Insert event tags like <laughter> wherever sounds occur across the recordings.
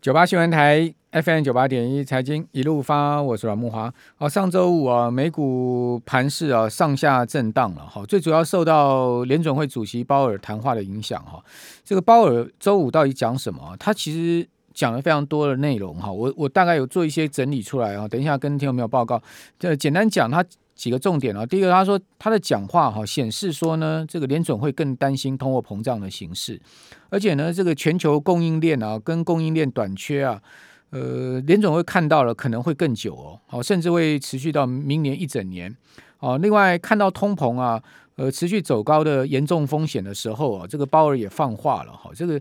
九八新闻台 FM 九八点一财经一路发，我是阮慕华。好，上周五啊，美股盘势啊上下震荡了哈，最主要受到联准会主席鲍尔谈话的影响哈。这个鲍尔周五到底讲什么？他其实讲了非常多的内容哈，我我大概有做一些整理出来啊，等一下跟听众朋友报告。这简单讲他。几个重点啊，第一个，他说他的讲话哈显示说呢，这个联准会更担心通货膨胀的形势，而且呢，这个全球供应链啊跟供应链短缺啊，呃，联准会看到了可能会更久哦，好，甚至会持续到明年一整年。哦，另外看到通膨啊。呃，持续走高的严重风险的时候啊，这个鲍尔也放话了哈。这个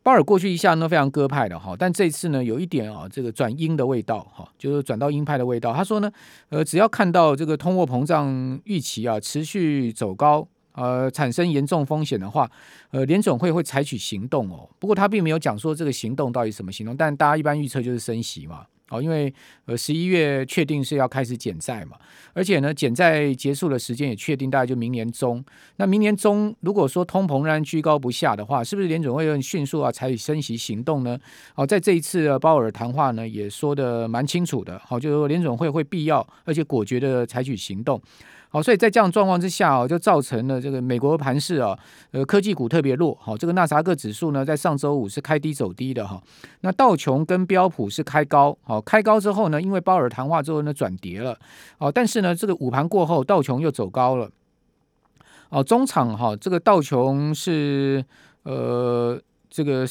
鲍尔过去一向都非常鸽派的哈，但这次呢，有一点啊，这个转鹰的味道哈，就是转到鹰派的味道。他说呢，呃，只要看到这个通货膨胀预期啊持续走高，呃，产生严重风险的话，呃，联总会会采取行动哦。不过他并没有讲说这个行动到底什么行动，但大家一般预测就是升息嘛。哦，因为呃十一月确定是要开始减债嘛，而且呢减债结束的时间也确定，大概就明年中。那明年中如果说通膨仍然居高不下的话，是不是联准会很迅速啊采取升息行动呢？哦，在这一次的鲍尔谈话呢也说的蛮清楚的，好，就是说联准会会必要而且果决的采取行动。好，所以在这样状况之下啊，就造成了这个美国盘市啊，呃，科技股特别弱。好，这个纳斯达克指数呢，在上周五是开低走低的哈。那道琼跟标普是开高，好，开高之后呢，因为鲍尔谈话之后呢，转跌了。哦，但是呢，这个午盘过后，道琼又走高了。哦，中场哈，这个道琼是呃，这个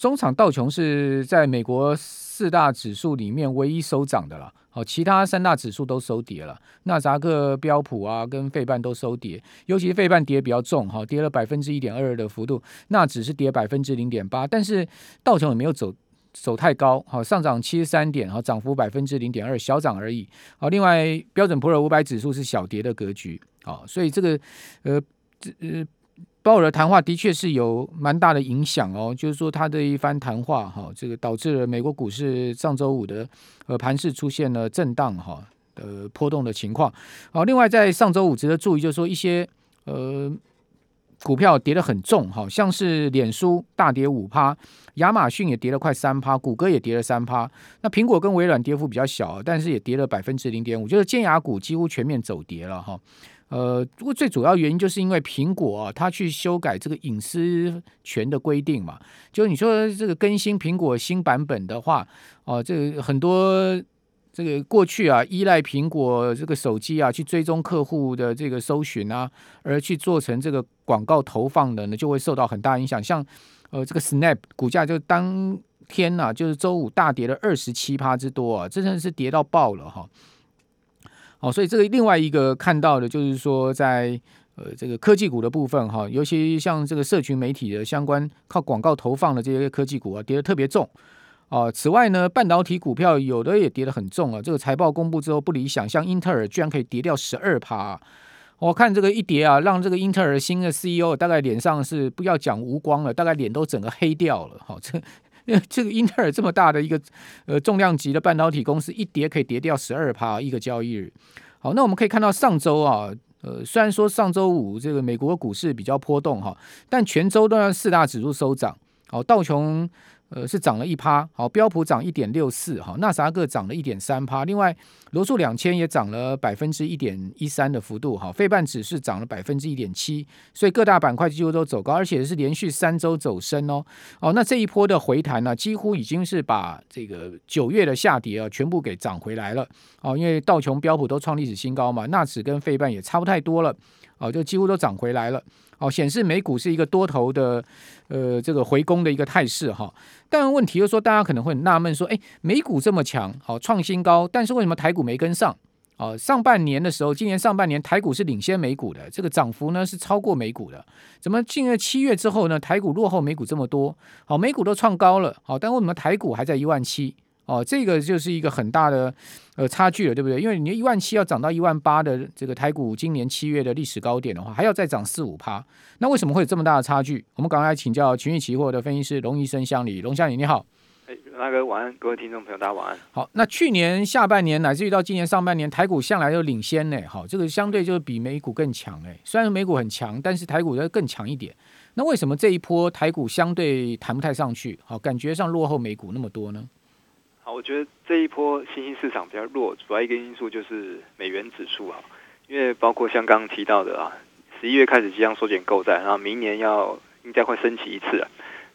中场道琼是在美国四大指数里面唯一收涨的了。好，其他三大指数都收跌了，纳扎克、标普啊，跟费半都收跌，尤其是费半跌比较重，哈，跌了百分之一点二的幅度，那只是跌百分之零点八，但是道琼也没有走走太高，好，上涨七十三点，好，涨幅百分之零点二，小涨而已，好，另外标准普尔五百指数是小跌的格局，好，所以这个呃这呃。鲍尔的谈话的确是有蛮大的影响哦，就是说他的一番谈话哈，这个导致了美国股市上周五的呃盘势出现了震荡哈呃波动的情况。好，另外在上周五值得注意，就是说一些呃股票跌得很重，好像是脸书大跌五趴，亚马逊也跌了快三趴，谷歌也跌了三趴。那苹果跟微软跌幅比较小，但是也跌了百分之零点五，就是尖牙股几乎全面走跌了哈。呃，不过最主要原因就是因为苹果啊，它去修改这个隐私权的规定嘛。就你说这个更新苹果新版本的话，哦、啊，这个很多这个过去啊依赖苹果这个手机啊去追踪客户的这个搜寻啊，而去做成这个广告投放的呢，就会受到很大影响。像呃这个 Snap 股价就当天呐、啊，就是周五大跌了二十七趴之多啊，真的是跌到爆了哈。哦，所以这个另外一个看到的就是说在，呃这个科技股的部分哈，尤其像这个社群媒体的相关靠广告投放的这些科技股啊，跌得特别重。哦，此外呢，半导体股票有的也跌得很重啊。这个财报公布之后不理想，像英特尔居然可以跌掉十二趴。我看这个一跌啊，让这个英特尔新的 CEO 大概脸上是不要讲无光了，大概脸都整个黑掉了。好，这。<laughs> 这个英特尔这么大的一个呃重量级的半导体公司，一跌可以跌掉十二趴一个交易日。好，那我们可以看到上周啊，呃，虽然说上周五这个美国股市比较波动哈，但全周都让四大指数收涨。好，道琼。呃，是涨了一趴，好，标普涨一点六四，哈，纳斯达克涨了一点三趴，另外罗素两千也涨了百分之一点一三的幅度，哈，费半指数涨了百分之一点七，所以各大板块几乎都走高，而且是连续三周走升哦，哦，那这一波的回弹呢，几乎已经是把这个九月的下跌啊全部给涨回来了，哦，因为道琼标普都创历史新高嘛，纳指跟费半也差不太多了。哦，就几乎都涨回来了。哦，显示美股是一个多头的，呃，这个回攻的一个态势哈。但问题就是说，大家可能会纳闷说，哎，美股这么强，好创新高，但是为什么台股没跟上？哦，上半年的时候，今年上半年台股是领先美股的，这个涨幅呢是超过美股的。怎么进了七月之后呢，台股落后美股这么多？好，美股都创高了，好，但为什么台股还在一万七？哦，这个就是一个很大的呃差距了，对不对？因为你一万七要涨到一万八的这个台股今年七月的历史高点的话，还要再涨四五趴。那为什么会有这么大的差距？我们赶快来请教群益期货的分析师龙医生乡里，龙乡里你好。哎，那个晚安，各位听众朋友大家晚安。好，那去年下半年乃至于到今年上半年，台股向来都领先呢。好，这个相对就是比美股更强哎。虽然美股很强，但是台股要更强一点。那为什么这一波台股相对谈不太上去？好，感觉上落后美股那么多呢？我觉得这一波新兴市场比较弱，主要一个因素就是美元指数啊，因为包括像刚刚提到的啊，十一月开始即将缩减购债，然后明年要应该会升起一次了。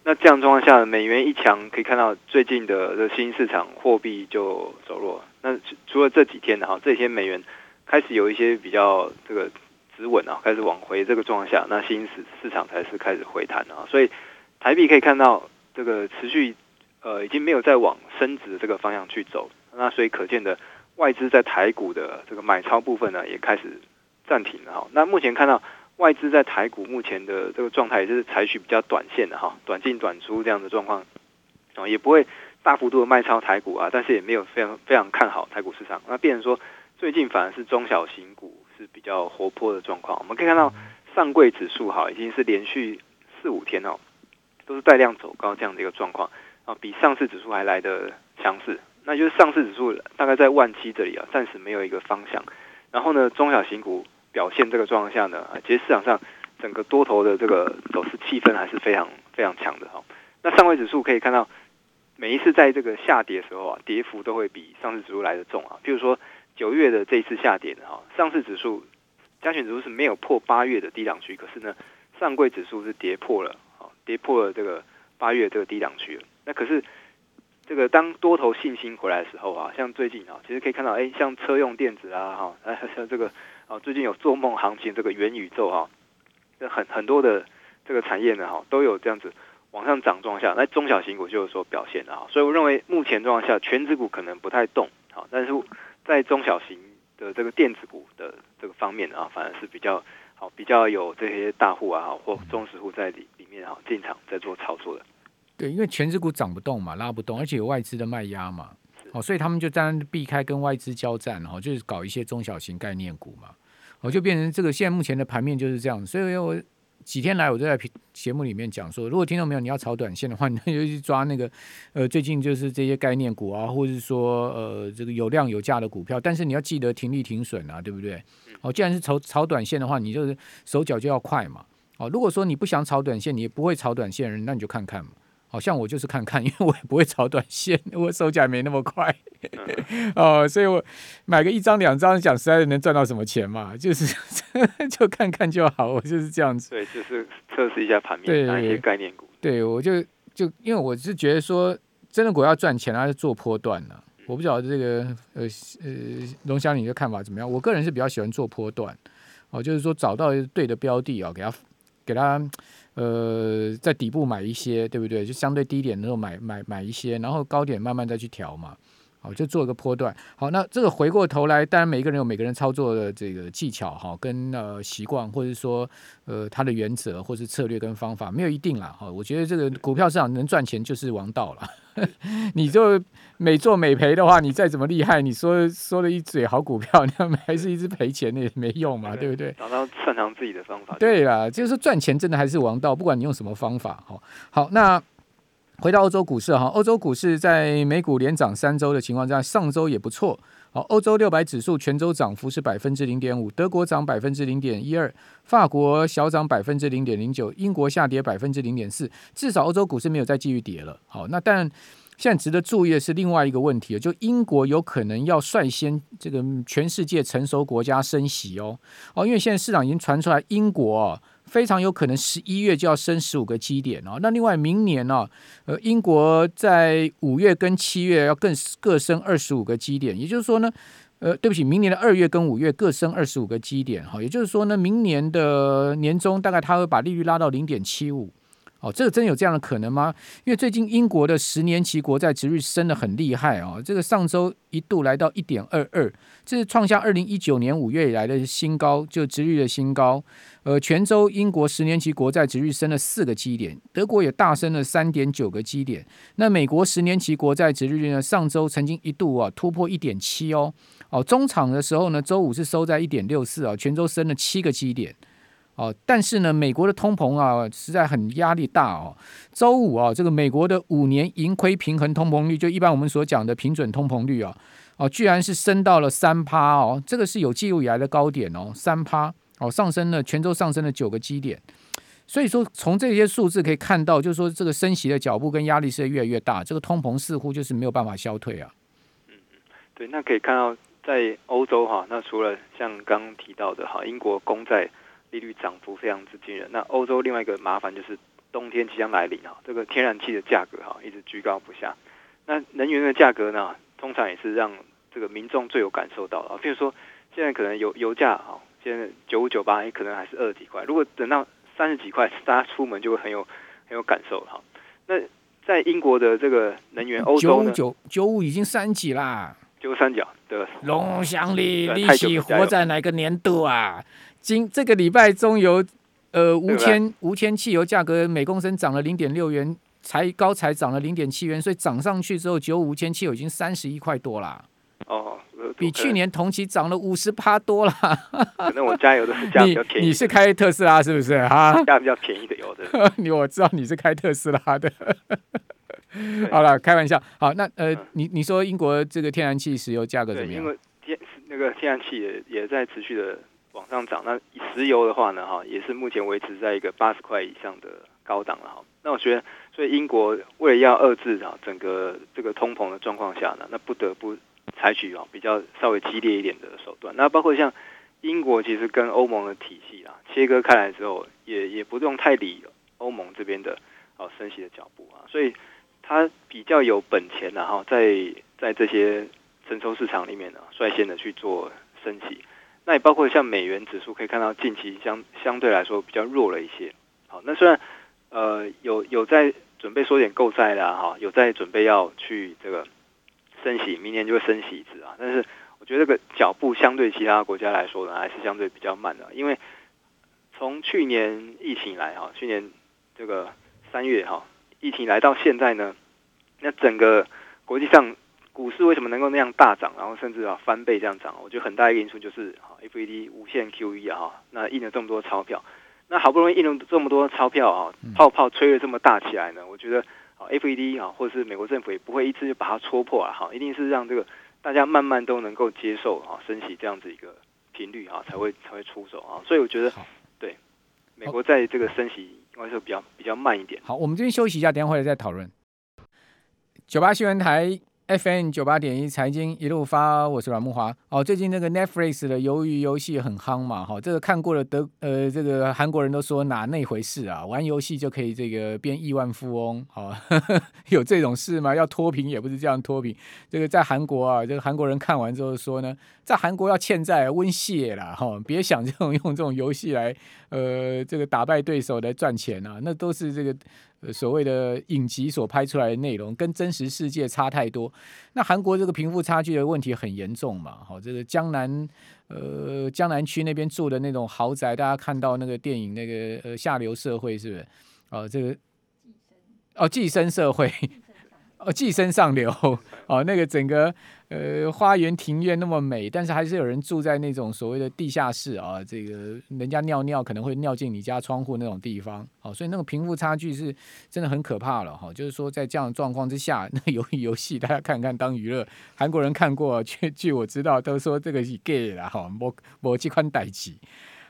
那这样状况下，美元一强，可以看到最近的这新兴市场货币就走弱。那除了这几天的哈，这几天美元开始有一些比较这个止稳啊，开始往回这个状况下，那新兴市市场才是开始回弹啊。所以台币可以看到这个持续呃已经没有再往升值的这个方向去走。那所以可见的外资在台股的这个买超部分呢，也开始暂停了哈。那目前看到。外资在台股目前的这个状态，也是采取比较短线的哈，短进短出这样的状况，啊，也不会大幅度的卖超台股啊，但是也没有非常非常看好台股市场。那变成说，最近反而是中小型股是比较活泼的状况。我们可以看到上柜指数哈，已经是连续四五天哦，都是带量走高这样的一个状况啊，比上市指数还来得强势。那就是上市指数大概在万七这里啊，暂时没有一个方向。然后呢，中小型股。表现这个状况下呢，其实市场上整个多头的这个走势气氛还是非常非常强的哈。那上柜指数可以看到，每一次在这个下跌的时候啊，跌幅都会比上市指数来得重啊。譬如说九月的这一次下跌哈，上市指数加权指数是没有破八月的低档区，可是呢，上柜指数是跌破了啊，跌破了这个八月这个低档区了。那可是这个当多头信心回来的时候啊，像最近啊，其实可以看到，哎，像车用电子啊，哈，像这个。哦，最近有做梦行情，这个元宇宙哈，这很很多的这个产业呢哈，都有这样子往上涨状况下，那中小型股就有所表现啊，所以我认为目前状况下，全指股可能不太动，好，但是在中小型的这个电子股的这个方面啊，反而是比较好，比较有这些大户啊或中实户在里里面哈进场在做操作的。对，因为权值股涨不动嘛，拉不动，而且有外资的卖压嘛。哦，所以他们就当然避开跟外资交战，哦，就是搞一些中小型概念股嘛，哦，就变成这个现在目前的盘面就是这样。所以我几天来我都在节目里面讲说，如果听到没有，你要炒短线的话，你就去抓那个呃最近就是这些概念股啊，或者是说呃这个有量有价的股票，但是你要记得停利停损啊，对不对？哦，既然是炒炒短线的话，你就是手脚就要快嘛。哦，如果说你不想炒短线，你也不会炒短线的人，那你就看看嘛。好像我就是看看，因为我也不会炒短线，我手脚没那么快，<laughs> 哦，所以我买个一张两张，讲实在的能赚到什么钱嘛？就是 <laughs> 就看看就好，我就是这样子。对，就是测试一下盘面，拿一些概念股。对，我就就因为我是觉得说，真的股要赚钱，还是做波段呢、啊？我不晓得这个呃呃龙翔你的看法怎么样？我个人是比较喜欢做波段，哦，就是说找到对的标的啊、哦，给它给他。呃，在底部买一些，对不对？就相对低点的时候买买买一些，然后高点慢慢再去调嘛。好，就做一个波段。好，那这个回过头来，当然每个人有每个人操作的这个技巧哈，跟呃习惯，或者说呃他的原则，或是策略跟方法，没有一定啦。哈，我觉得这个股票市场能赚钱就是王道了。<laughs> 你就每做每赔的话，你再怎么厉害，你说说了一嘴好股票，<laughs> 那还是一直赔钱，那也没用嘛，对不对？找到擅长自己的方法。对啦，就是赚钱真的还是王道，不管你用什么方法。好，好，那。回到欧洲股市哈，欧洲股市在美股连涨三周的情况下，上周也不错。好，欧洲六百指数全周涨幅是百分之零点五，德国涨百分之零点一二，法国小涨百分之零点零九，英国下跌百分之零点四。至少欧洲股市没有再继续跌了。好，那但现在值得注意的是另外一个问题，就英国有可能要率先这个全世界成熟国家升息哦。哦，因为现在市场已经传出来英国。非常有可能十一月就要升十五个基点哦。那另外明年呢，呃，英国在五月跟七月要更各升二十五个基点，也就是说呢，呃，对不起，明年的二月跟五月各升二十五个基点哈。也就是说呢，明年的年中大概它会把利率拉到零点七五。哦，这个真有这样的可能吗？因为最近英国的十年期国债殖率升得很厉害哦，这个上周一度来到一点二二，这是创下二零一九年五月以来的新高，就殖率的新高。呃，全周英国十年期国债殖率升了四个基点，德国也大升了三点九个基点。那美国十年期国债殖率呢，上周曾经一度啊突破一点七哦，哦，中场的时候呢，周五是收在一点六四啊，全周升了七个基点。哦，但是呢，美国的通膨啊，实在很压力大哦。周五啊，这个美国的五年盈亏平衡通膨率，就一般我们所讲的平准通膨率啊，哦，居然是升到了三趴哦，这个是有记录以来的高点哦，三趴哦，上升了，全周上升了九个基点。所以说，从这些数字可以看到，就是说这个升息的脚步跟压力是越来越大，这个通膨似乎就是没有办法消退啊。嗯嗯，对，那可以看到在欧洲哈，那除了像刚刚提到的哈，英国公债利率涨幅非常之惊人，那欧洲另外一个麻烦就是冬天即将来临哈，这个天然气的价格哈一直居高不下，那能源的价格呢，通常也是让这个民众最有感受到的，譬如说现在可能油油价哈，现在九五九八，也可能还是二十几块，如果等到三十几块，<laughs> 大家出门就会很有很有感受哈。那在英国的这个能源，欧洲？九九九五已经三级啦，九三角对。龙翔里，利息活在哪个年度啊？今这个礼拜中油呃无铅无铅汽油价格每公升涨了零点六元，才高才涨了零点七元，所以涨上去之后，九五无铅汽油已经三十一块多啦。哦。比去年同期涨了五十趴多了。可能我加油都是加比较便宜。你是开特斯拉是不是哈？<laughs> 加比较便宜的油的。<laughs> 你我知道你是开特斯拉的。好了，开玩笑。好，那呃，嗯、你你说英国这个天然气、石油价格怎么样？因为天那个天然气也也在持续的往上涨。那石油的话呢，哈，也是目前维持在一个八十块以上的高档了哈。那我觉得，所以英国为了要遏制啊整个这个通膨的状况下呢，那不得不。采取啊比较稍微激烈一点的手段，那包括像英国其实跟欧盟的体系啊切割开来之后，也也不用太理欧盟这边的啊升息的脚步啊，所以它比较有本钱然后在在这些成熟市场里面呢率先的去做升息，那也包括像美元指数可以看到近期相相对来说比较弱了一些，好，那虽然呃有有在准备缩减购债啦哈，有在准备要去这个。升息，明年就会升息一次啊！但是我觉得这个脚步相对其他国家来说呢，还是相对比较慢的。因为从去年疫情来哈，去年这个三月哈，疫情来到现在呢，那整个国际上股市为什么能够那样大涨，然后甚至啊翻倍这样涨？我觉得很大一个因素就是哈，FED 无限 QE 啊哈，那印了这么多钞票，那好不容易印了这么多钞票啊，泡泡吹了这么大起来呢，我觉得。FED 啊，或者是美国政府也不会一次就把它戳破啊，哈，一定是让这个大家慢慢都能够接受啊，升息这样子一个频率啊，才会才会出手啊，所以我觉得对美国在这个升息应该是比较比较慢一点。好，我们这边休息一下，等一下回来再讨论。九八新闻台。FM 九八点一财经一路发，我是阮慕华。哦，最近那个 Netflix 的鱿鱼游戏很夯嘛，哈、哦，这个看过了德呃，这个韩国人都说哪那回事啊？玩游戏就可以这个变亿万富翁，好、哦，<laughs> 有这种事吗？要脱贫也不是这样脱贫。这个在韩国啊，这个韩国人看完之后说呢，在韩国要欠债温谢啦，哈、哦，别想这种 <laughs> 用这种游戏来呃这个打败对手来赚钱啊，那都是这个。所谓的影集所拍出来的内容跟真实世界差太多，那韩国这个贫富差距的问题很严重嘛？好，这个江南呃江南区那边住的那种豪宅，大家看到那个电影那个呃下流社会是不是？哦，这个哦寄生社会。<laughs> 哦，寄生上流哦，那个整个呃花园庭院那么美，但是还是有人住在那种所谓的地下室啊，这个人家尿尿可能会尿进你家窗户那种地方，好，所以那个贫富差距是真的很可怕了哈。就是说在这样的状况之下，<laughs> 那游戏游戏大家看看当娱乐，韩国人看过，据据我知道都说这个是 gay 了哈，某某几款代志。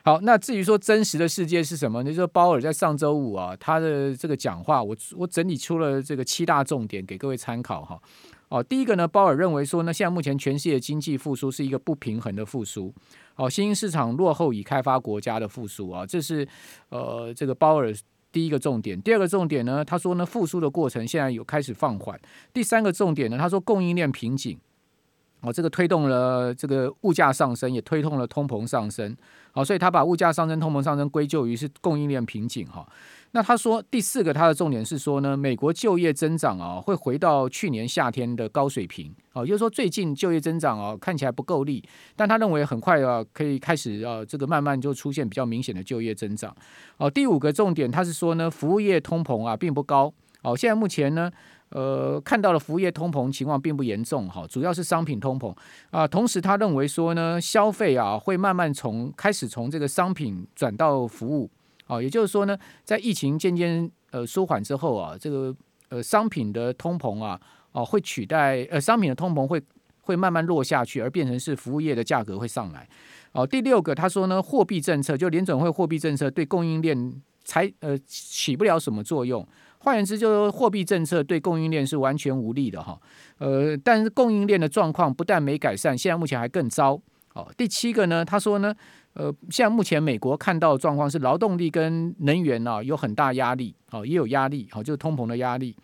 好，那至于说真实的世界是什么？就是说鲍尔在上周五啊，他的这个讲话，我我整理出了这个七大重点给各位参考哈。哦，第一个呢，鲍尔认为说呢，现在目前全世界经济复苏是一个不平衡的复苏，哦，新兴市场落后已开发国家的复苏啊，这是呃这个鲍尔第一个重点。第二个重点呢，他说呢，复苏的过程现在有开始放缓。第三个重点呢，他说供应链瓶颈。哦，这个推动了这个物价上升，也推动了通膨上升。好，所以他把物价上升、通膨上升归咎于是供应链瓶颈。哈，那他说第四个他的重点是说呢，美国就业增长啊会回到去年夏天的高水平。哦，就是说最近就业增长啊看起来不够力，但他认为很快啊可以开始啊这个慢慢就出现比较明显的就业增长。哦，第五个重点他是说呢，服务业通膨啊并不高。哦，现在目前呢。呃，看到了服务业通膨情况并不严重哈，主要是商品通膨啊。同时，他认为说呢，消费啊会慢慢从开始从这个商品转到服务啊，也就是说呢，在疫情渐渐呃舒缓之后啊，这个呃商品的通膨啊啊会取代呃商品的通膨会会慢慢落下去，而变成是服务业的价格会上来。哦，第六个他说呢，货币政策就联准会货币政策对供应链。才呃起不了什么作用。换言之，就是货币政策对供应链是完全无力的哈。呃，但是供应链的状况不但没改善，现在目前还更糟。哦，第七个呢，他说呢，呃，现在目前美国看到的状况是劳动力跟能源啊有很大压力，哦，也有压力，好，就是通膨的压力。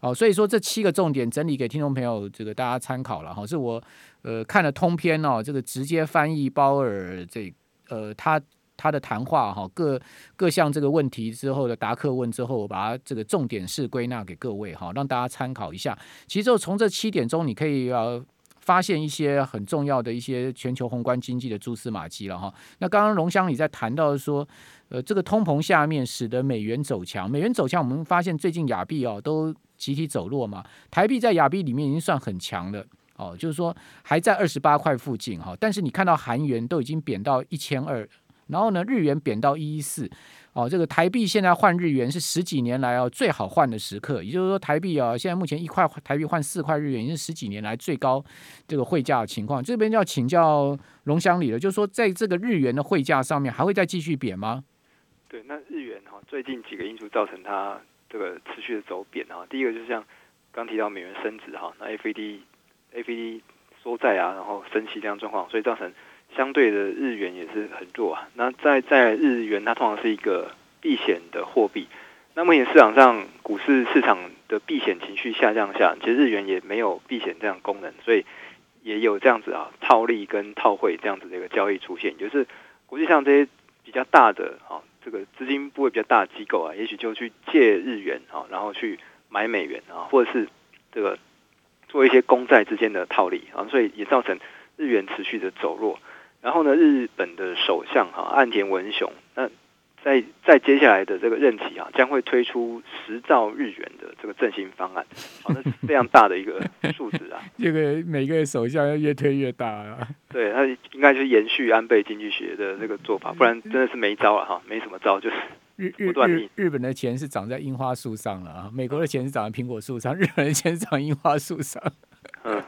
好，所以说这七个重点整理给听众朋友这个大家参考了哈，是我呃看了通篇哦，这个直接翻译鲍尔这呃他他的谈话哈，各各项这个问题之后的答客问之后，我把它这个重点是归纳给各位哈，让大家参考一下。其实就从这七点中，你可以呃发现一些很重要的一些全球宏观经济的蛛丝马迹了哈。那刚刚龙香里在谈到说，呃，这个通膨下面使得美元走强，美元走强，我们发现最近亚币哦都。集体走弱嘛，台币在亚币里面已经算很强了哦，就是说还在二十八块附近哈，但是你看到韩元都已经贬到一千二，然后呢日元贬到一一四哦，这个台币现在换日元是十几年来哦最好换的时刻，也就是说台币啊现在目前一块台币换四块日元已经是十几年来最高这个汇价的情况，这边要请教龙乡里了，就是说在这个日元的汇价上面还会再继续贬吗？对，那日元哈最近几个因素造成它。这个持续的走贬哈，第一个就是像刚提到美元升值哈，那 FED FED 缩债啊，然后升息这样状况，所以造成相对的日元也是很弱啊。那在在日元，它通常是一个避险的货币。那目前市场上股市市场的避险情绪下降下，其实日元也没有避险这样功能，所以也有这样子啊套利跟套汇这样子的一个交易出现，就是国际上这些比较大的啊。这个资金部位比较大的机构啊，也许就去借日元啊，然后去买美元啊，或者是这个做一些公债之间的套利啊，所以也造成日元持续的走弱。然后呢，日本的首相哈岸田文雄那。在在接下来的这个任期啊，将会推出十兆日元的这个振兴方案，好，那是非常大的一个 <laughs> 数字啊。这个每个首相要越推越大啊。对，他应该就是延续安倍经济学的这个做法，不然真的是没招了哈，没什么招，就是不断日日日本的钱是长在樱花树上了啊，美国的钱是长在苹果树上，日本的钱是长樱花树上。嗯，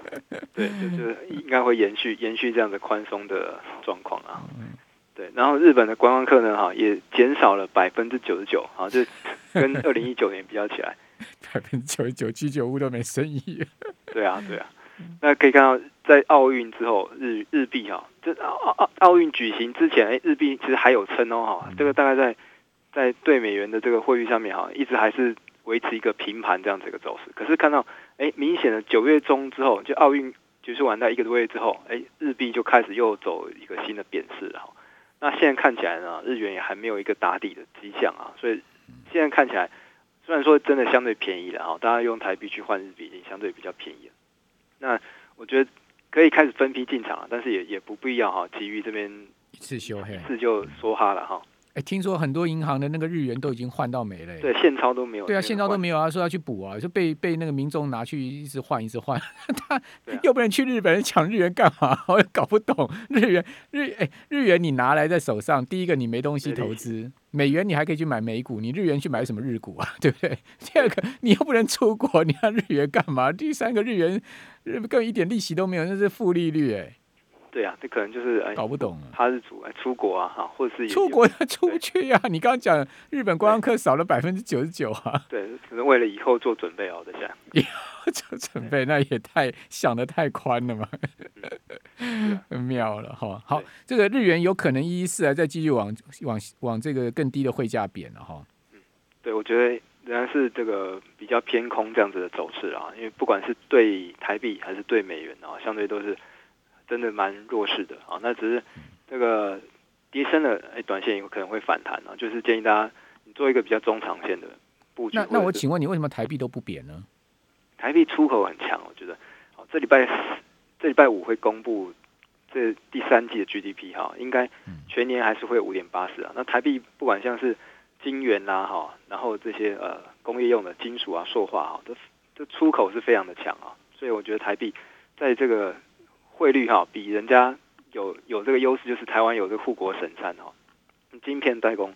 对，就是 <laughs> 应该会延续延续这样的宽松的状况啊。对，然后日本的观光客呢，哈，也减少了百分之九十九，啊，就跟 <laughs> 二零一九年比较起来，百分之九十九，居酒屋都没生意。<laughs> 对啊，对啊，那可以看到，在奥运之后，日日币哈，这奥奥奥运举行之前，哎，日币其实还有撑哦，哈，这个大概在在兑美元的这个汇率上面，哈，一直还是维持一个平盘这样子一个走势。可是看到，哎，明显的九月中之后，就奥运结束完在一个多月之后，哎，日币就开始又走一个新的贬势了，哈。那现在看起来呢，日元也还没有一个打底的迹象啊，所以现在看起来，虽然说真的相对便宜了啊，大家用台币去换日币已经相对比较便宜了。那我觉得可以开始分批进场了，但是也也不必要哈，急于这边一次修黑，一次就梭哈了哈。哎，听说很多银行的那个日元都已经换到没了。对，现钞都没有。对啊，现钞都没有啊，说要去补啊，就被被那个民众拿去一直换，一直换。<laughs> 他又不能去日本人抢日元干嘛？<laughs> 我也搞不懂。日元日哎，日元你拿来在手上，第一个你没东西投资，美元你还可以去买美股，你日元去买什么日股啊？<laughs> 对不对？第二个你又不能出国，你要日元干嘛？第三个日元日根本一点利息都没有，那是负利率哎。对啊，这可能就是哎，搞不懂了。他是主哎，出国啊，哈，或者是出国他出不去呀、啊。<laughs> 你刚刚讲日本观光客少了百分之九十九啊。对，可能为了以后做准备哦，这样。以后做准备，那也太想的太宽了嘛。嗯、<laughs> 妙了哈。好，这个日元有可能一一四还再继续往往往这个更低的汇价贬了哈。嗯，对，我觉得仍然是这个比较偏空这样子的走势啊，因为不管是对台币还是对美元啊，相对都是。真的蛮弱势的啊，那只是这个跌深了，哎，短线有可能会反弹啊，就是建议大家你做一个比较中长线的布局。那那我请问你，为什么台币都不贬呢？台币出口很强，我觉得。好，这礼拜这礼拜五会公布这第三季的 GDP 哈，应该全年还是会五点八四啊。那台币不管像是金元啦哈，然后这些呃工业用的金属啊、塑化啊，都这出口是非常的强啊，所以我觉得台币在这个。汇率哈比人家有有这个优势，就是台湾有这个护国神山哈，晶片代工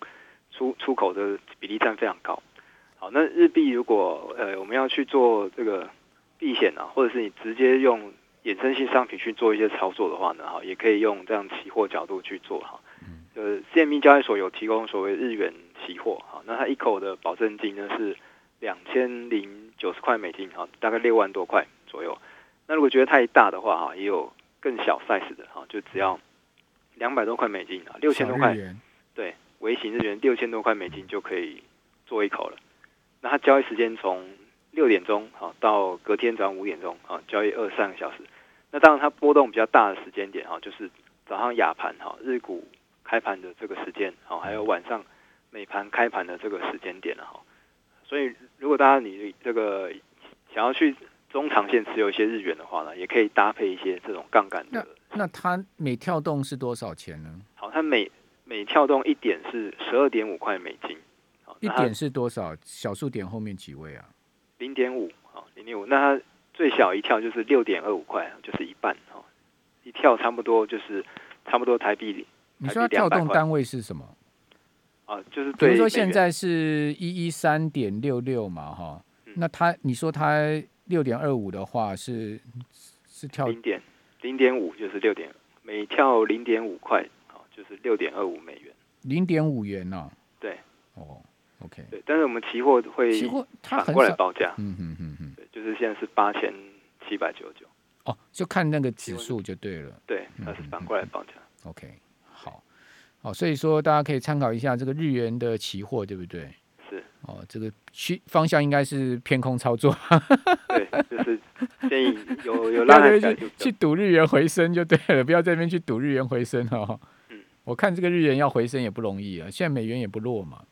出出口的比例占非常高。好，那日币如果呃我们要去做这个避险啊，或者是你直接用衍生性商品去做一些操作的话呢，哈，也可以用这样期货角度去做哈。呃，CME 交易所有提供所谓日元期货，哈，那它一口的保证金呢是两千零九十块美金，哈，大概六万多块左右。那如果觉得太大的话，哈，也有更小 size 的，哈，就只要两百多块美金啊，六千多块，对，微型日元六千多块美金就可以做一口了。那它交易时间从六点钟好到隔天早上五点钟啊，交易二三个小时。那当然它波动比较大的时间点哈，就是早上亚盘哈，日股开盘的这个时间好，还有晚上美盘开盘的这个时间点了哈。所以如果大家你这个想要去中长线持有一些日元的话呢，也可以搭配一些这种杠杆的。那那它每跳动是多少钱呢？好，它每每跳动一点是十二点五块美金。一点是多少？小数点后面几位啊？零点五，好，零点五。那它最小一跳就是六点二五块，就是一半，哈，一跳差不多就是差不多台币。你说它跳动单位是什么？啊，就是比如说现在是一一三点六六嘛，哈，那它你说它六点二五的话是是跳零点零点五，就是六点每跳零点五块，好，就是六点二五美元，零点五元呢？对，哦。OK，对，但是我们期货会期货它反过来报价，嗯嗯嗯嗯，对，就是现在是八千七百九十九，哦，就看那个指数就对了，对，它是反过来报价。嗯、OK，好，好，所以说大家可以参考一下这个日元的期货，对不对？是，哦，这个去方向应该是偏空操作，<laughs> 对，就是建议 <laughs> 有有拉回去去赌日元回升就对了，不要在那边去赌日元回升哦。嗯，<laughs> 我看这个日元要回升也不容易啊，现在美元也不弱嘛。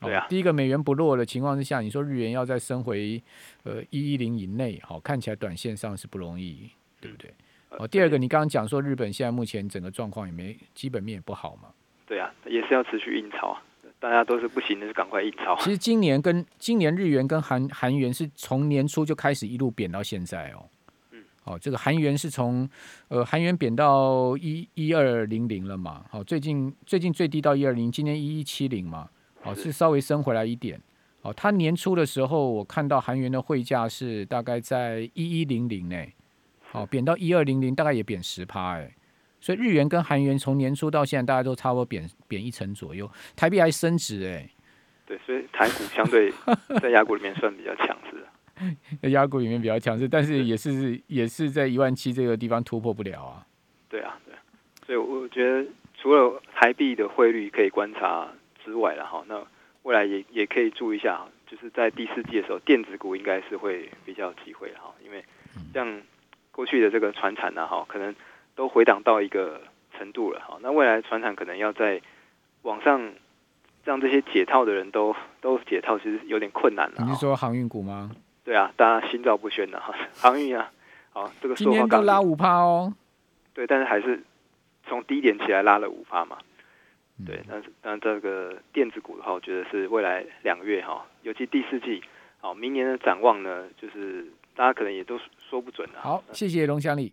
对啊，第一个美元不弱的情况之下，你说日元要再升回呃一一零以内，好，看起来短线上是不容易，对不对？哦、呃，第二个你刚刚讲说日本现在目前整个状况也没基本面也不好嘛。对啊，也是要持续印钞啊，大家都是不行的，就赶快印钞。其实今年跟今年日元跟韩韩元是从年初就开始一路贬到现在哦。嗯。哦，这个韩元是从呃韩元贬到一一二零零了嘛？好，最近最近最低到一二零，今年一一七零嘛。哦，是稍微升回来一点。哦，它年初的时候，我看到韩元的汇价是大概在一一零零呢。哦，贬到一二零零，大概也贬十趴哎。所以日元跟韩元从年初到现在，大家都差不多贬贬一成左右。台币还升值哎。对，所以台股相对 <laughs> 在亚股里面算比较强势。在 <laughs> 亚股里面比较强势，但是也是也是在一万七这个地方突破不了啊。对啊，对。所以我觉得除了台币的汇率可以观察。之外了哈，那未来也也可以注意一下，就是在第四季的时候，电子股应该是会比较有机会哈，因为像过去的这个船产呢哈，可能都回档到一个程度了哈，那未来船厂可能要在网上让这些解套的人都都解套，其实有点困难了。你是说航运股吗？对啊，大家心照不宣的哈，航运啊，好，这个今天都拉五趴哦，对，但是还是从低点起来拉了五趴嘛。对，但是但这个电子股的话，我觉得是未来两个月哈，尤其第四季，好，明年的展望呢，就是大家可能也都说不准了。好，谢谢龙祥利。